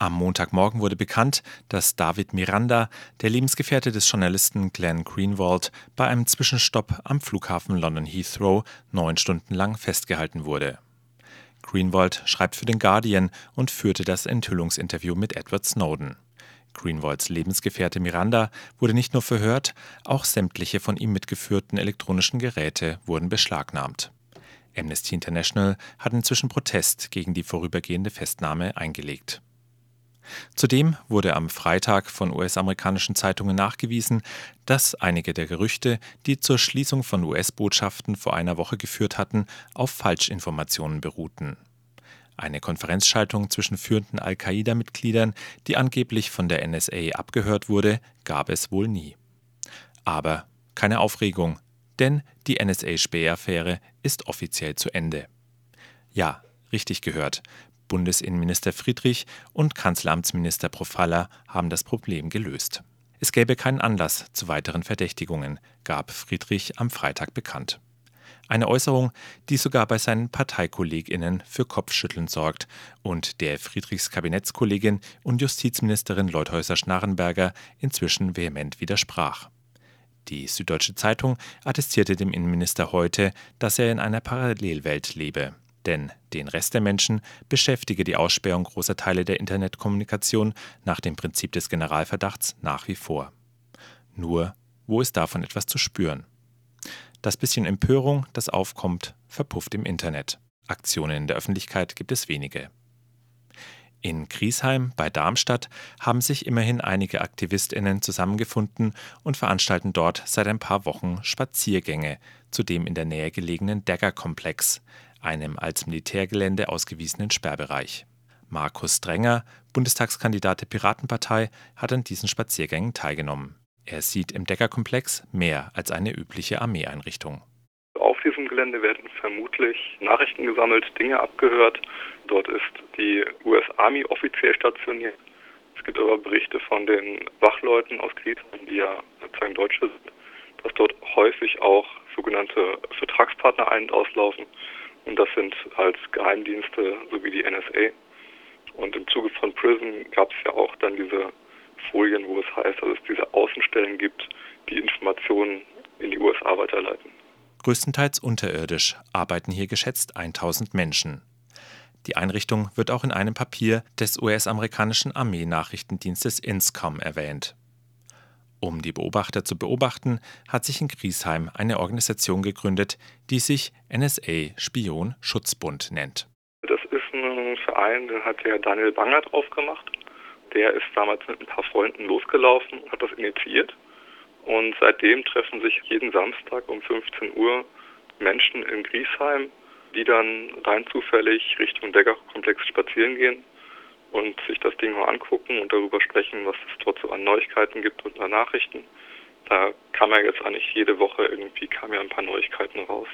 Am Montagmorgen wurde bekannt, dass David Miranda, der Lebensgefährte des Journalisten Glenn Greenwald, bei einem Zwischenstopp am Flughafen London Heathrow neun Stunden lang festgehalten wurde. Greenwald schreibt für den Guardian und führte das Enthüllungsinterview mit Edward Snowden. Greenwalds Lebensgefährte Miranda wurde nicht nur verhört, auch sämtliche von ihm mitgeführten elektronischen Geräte wurden beschlagnahmt. Amnesty International hat inzwischen Protest gegen die vorübergehende Festnahme eingelegt. Zudem wurde am Freitag von US-amerikanischen Zeitungen nachgewiesen, dass einige der Gerüchte, die zur Schließung von US-Botschaften vor einer Woche geführt hatten, auf Falschinformationen beruhten. Eine Konferenzschaltung zwischen führenden Al-Qaida-Mitgliedern, die angeblich von der NSA abgehört wurde, gab es wohl nie. Aber keine Aufregung, denn die NSA-Spähaffäre ist offiziell zu Ende. Ja, richtig gehört. Bundesinnenminister Friedrich und Kanzleramtsminister Profalla haben das Problem gelöst. Es gäbe keinen Anlass zu weiteren Verdächtigungen, gab Friedrich am Freitag bekannt. Eine Äußerung, die sogar bei seinen Parteikolleginnen für Kopfschütteln sorgt und der Friedrichs Kabinettskollegin und Justizministerin Leuthäuser-Schnarrenberger inzwischen vehement widersprach. Die Süddeutsche Zeitung attestierte dem Innenminister heute, dass er in einer Parallelwelt lebe. Denn den Rest der Menschen beschäftige die Aussperrung großer Teile der Internetkommunikation nach dem Prinzip des Generalverdachts nach wie vor. Nur, wo ist davon etwas zu spüren? Das bisschen Empörung, das aufkommt, verpufft im Internet. Aktionen in der Öffentlichkeit gibt es wenige. In Griesheim bei Darmstadt haben sich immerhin einige Aktivistinnen zusammengefunden und veranstalten dort seit ein paar Wochen Spaziergänge zu dem in der Nähe gelegenen Dagger-Komplex, einem als Militärgelände ausgewiesenen Sperrbereich. Markus Drenger, Bundestagskandidat der Piratenpartei, hat an diesen Spaziergängen teilgenommen. Er sieht im Deckerkomplex mehr als eine übliche Armeeeinrichtung. Auf diesem Gelände werden vermutlich Nachrichten gesammelt, Dinge abgehört. Dort ist die US Army offiziell stationiert. Es gibt aber Berichte von den Wachleuten aus Griesheim, die ja sozusagen Deutsche sind, dass dort häufig auch sogenannte Vertragspartner ein- und auslaufen und das sind als Geheimdienste sowie die NSA. Und im Zuge von PRISM gab es ja auch dann diese Folien, wo es heißt, dass es diese Außenstellen gibt, die Informationen in die USA weiterleiten. Größtenteils unterirdisch arbeiten hier geschätzt 1000 Menschen. Die Einrichtung wird auch in einem Papier des US-amerikanischen Armeenachrichtendienstes INSCOM erwähnt. Um die Beobachter zu beobachten, hat sich in Griesheim eine Organisation gegründet, die sich NSA Spion Schutzbund nennt. Das ist ein Verein, den hat der Daniel Banger drauf gemacht. Der ist damals mit ein paar Freunden losgelaufen und hat das initiiert. Und seitdem treffen sich jeden Samstag um 15 Uhr Menschen in Griesheim, die dann rein zufällig Richtung Degger-Komplex spazieren gehen und sich das Ding mal angucken und darüber sprechen, was es dort so an Neuigkeiten gibt und an Nachrichten. Da kam ja jetzt eigentlich jede Woche irgendwie kam ja ein paar Neuigkeiten raus.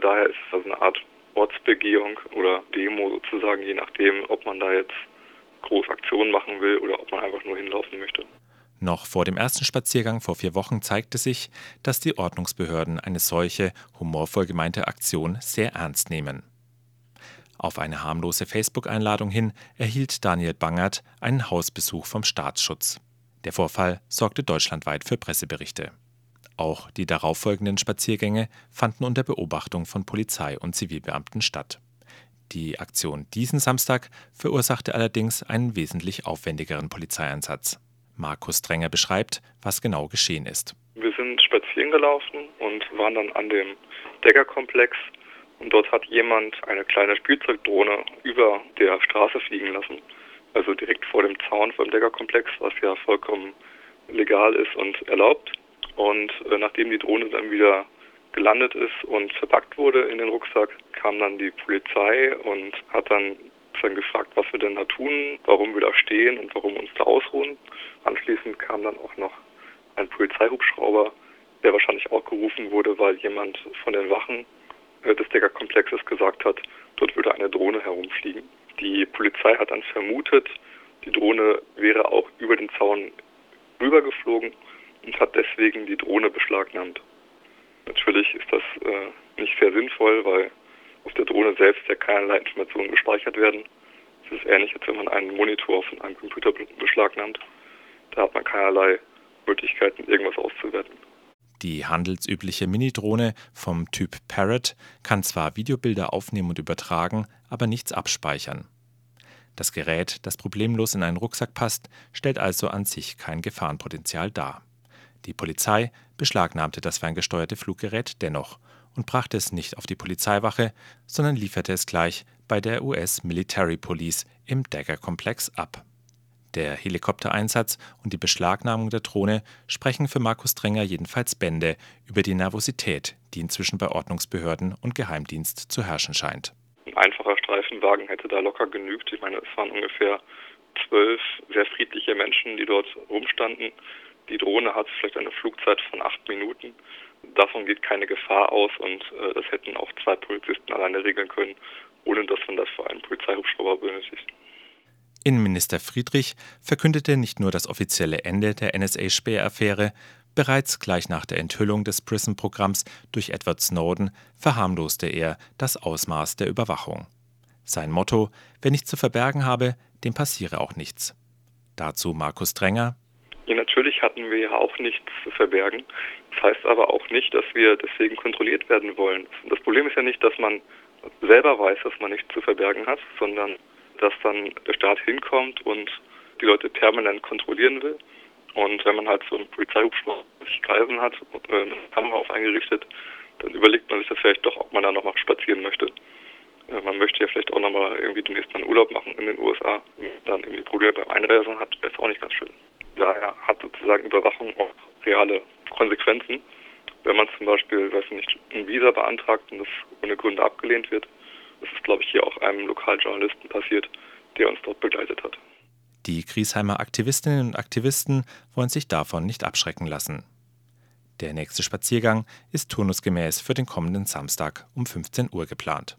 Daher ist es also eine Art Ortsbegehung oder Demo sozusagen, je nachdem, ob man da jetzt Großaktionen machen will oder ob man einfach nur hinlaufen möchte. Noch vor dem ersten Spaziergang vor vier Wochen zeigte sich, dass die Ordnungsbehörden eine solche humorvoll gemeinte Aktion sehr ernst nehmen. Auf eine harmlose Facebook-Einladung hin erhielt Daniel Bangert einen Hausbesuch vom Staatsschutz. Der Vorfall sorgte deutschlandweit für Presseberichte. Auch die darauffolgenden Spaziergänge fanden unter Beobachtung von Polizei und Zivilbeamten statt. Die Aktion diesen Samstag verursachte allerdings einen wesentlich aufwendigeren Polizeieinsatz. Markus Drenger beschreibt, was genau geschehen ist. Wir sind spazieren gelaufen und waren dann an dem Deckerkomplex und dort hat jemand eine kleine Spielzeugdrohne über der Straße fliegen lassen. Also direkt vor dem Zaun vor dem Deckerkomplex, was ja vollkommen legal ist und erlaubt. Und äh, nachdem die Drohne dann wieder gelandet ist und verpackt wurde in den Rucksack, kam dann die Polizei und hat dann, dann gefragt, was wir denn da tun, warum wir da stehen und warum uns da ausruhen. Anschließend kam dann auch noch ein Polizeihubschrauber, der wahrscheinlich auch gerufen wurde, weil jemand von den Wachen des Deckerkomplexes gesagt hat, dort würde eine Drohne herumfliegen. Die Polizei hat dann vermutet, die Drohne wäre auch über den Zaun rübergeflogen und hat deswegen die Drohne beschlagnahmt. Natürlich ist das äh, nicht sehr sinnvoll, weil auf der Drohne selbst ja keinerlei Informationen gespeichert werden. Das ist ähnlich, als wenn man einen Monitor von einem Computer beschlagnahmt. Da hat man keinerlei Möglichkeiten, irgendwas auszuwerten. Die handelsübliche Minidrohne vom Typ Parrot kann zwar Videobilder aufnehmen und übertragen, aber nichts abspeichern. Das Gerät, das problemlos in einen Rucksack passt, stellt also an sich kein Gefahrenpotenzial dar. Die Polizei beschlagnahmte das ferngesteuerte Fluggerät dennoch und brachte es nicht auf die Polizeiwache, sondern lieferte es gleich bei der US Military Police im Dagger-Komplex ab. Der Helikoptereinsatz und die Beschlagnahmung der Drohne sprechen für Markus Drenger jedenfalls Bände über die Nervosität, die inzwischen bei Ordnungsbehörden und Geheimdienst zu herrschen scheint. Ein einfacher Streifenwagen hätte da locker genügt. Ich meine, es waren ungefähr zwölf sehr friedliche Menschen, die dort rumstanden. Die Drohne hat vielleicht eine Flugzeit von acht Minuten. Davon geht keine Gefahr aus und äh, das hätten auch zwei Polizisten alleine regeln können, ohne dass man das für einen Polizeihubschrauber benötigt. Innenminister Friedrich verkündete nicht nur das offizielle Ende der NSA-Spähaffäre, bereits gleich nach der Enthüllung des PRISM-Programms durch Edward Snowden verharmloste er das Ausmaß der Überwachung. Sein Motto: Wer nichts zu verbergen habe, dem passiere auch nichts. Dazu Markus Dränger. Ja, natürlich hatten wir ja auch nichts zu verbergen. Das heißt aber auch nicht, dass wir deswegen kontrolliert werden wollen. Das Problem ist ja nicht, dass man selber weiß, dass man nichts zu verbergen hat, sondern dass dann der Staat hinkommt und die Leute permanent kontrollieren will. Und wenn man halt so einen Polizeihubschrauber Kreisen hat und eine Kamera auf eingerichtet, dann überlegt man sich das vielleicht doch, ob man da nochmal spazieren möchte. Äh, man möchte ja vielleicht auch nochmal irgendwie demnächst mal einen Urlaub machen in den USA. Dann irgendwie Probleme beim Einreisen hat, wäre es auch nicht ganz schön. Daher hat sozusagen Überwachung auch reale Konsequenzen. Wenn man zum Beispiel, weiß nicht, ein Visa beantragt und das ohne Gründe abgelehnt wird, das ist, glaube ich, hier auch einem Lokaljournalisten passiert, der uns dort begleitet hat. Die Griesheimer Aktivistinnen und Aktivisten wollen sich davon nicht abschrecken lassen. Der nächste Spaziergang ist turnusgemäß für den kommenden Samstag um 15 Uhr geplant.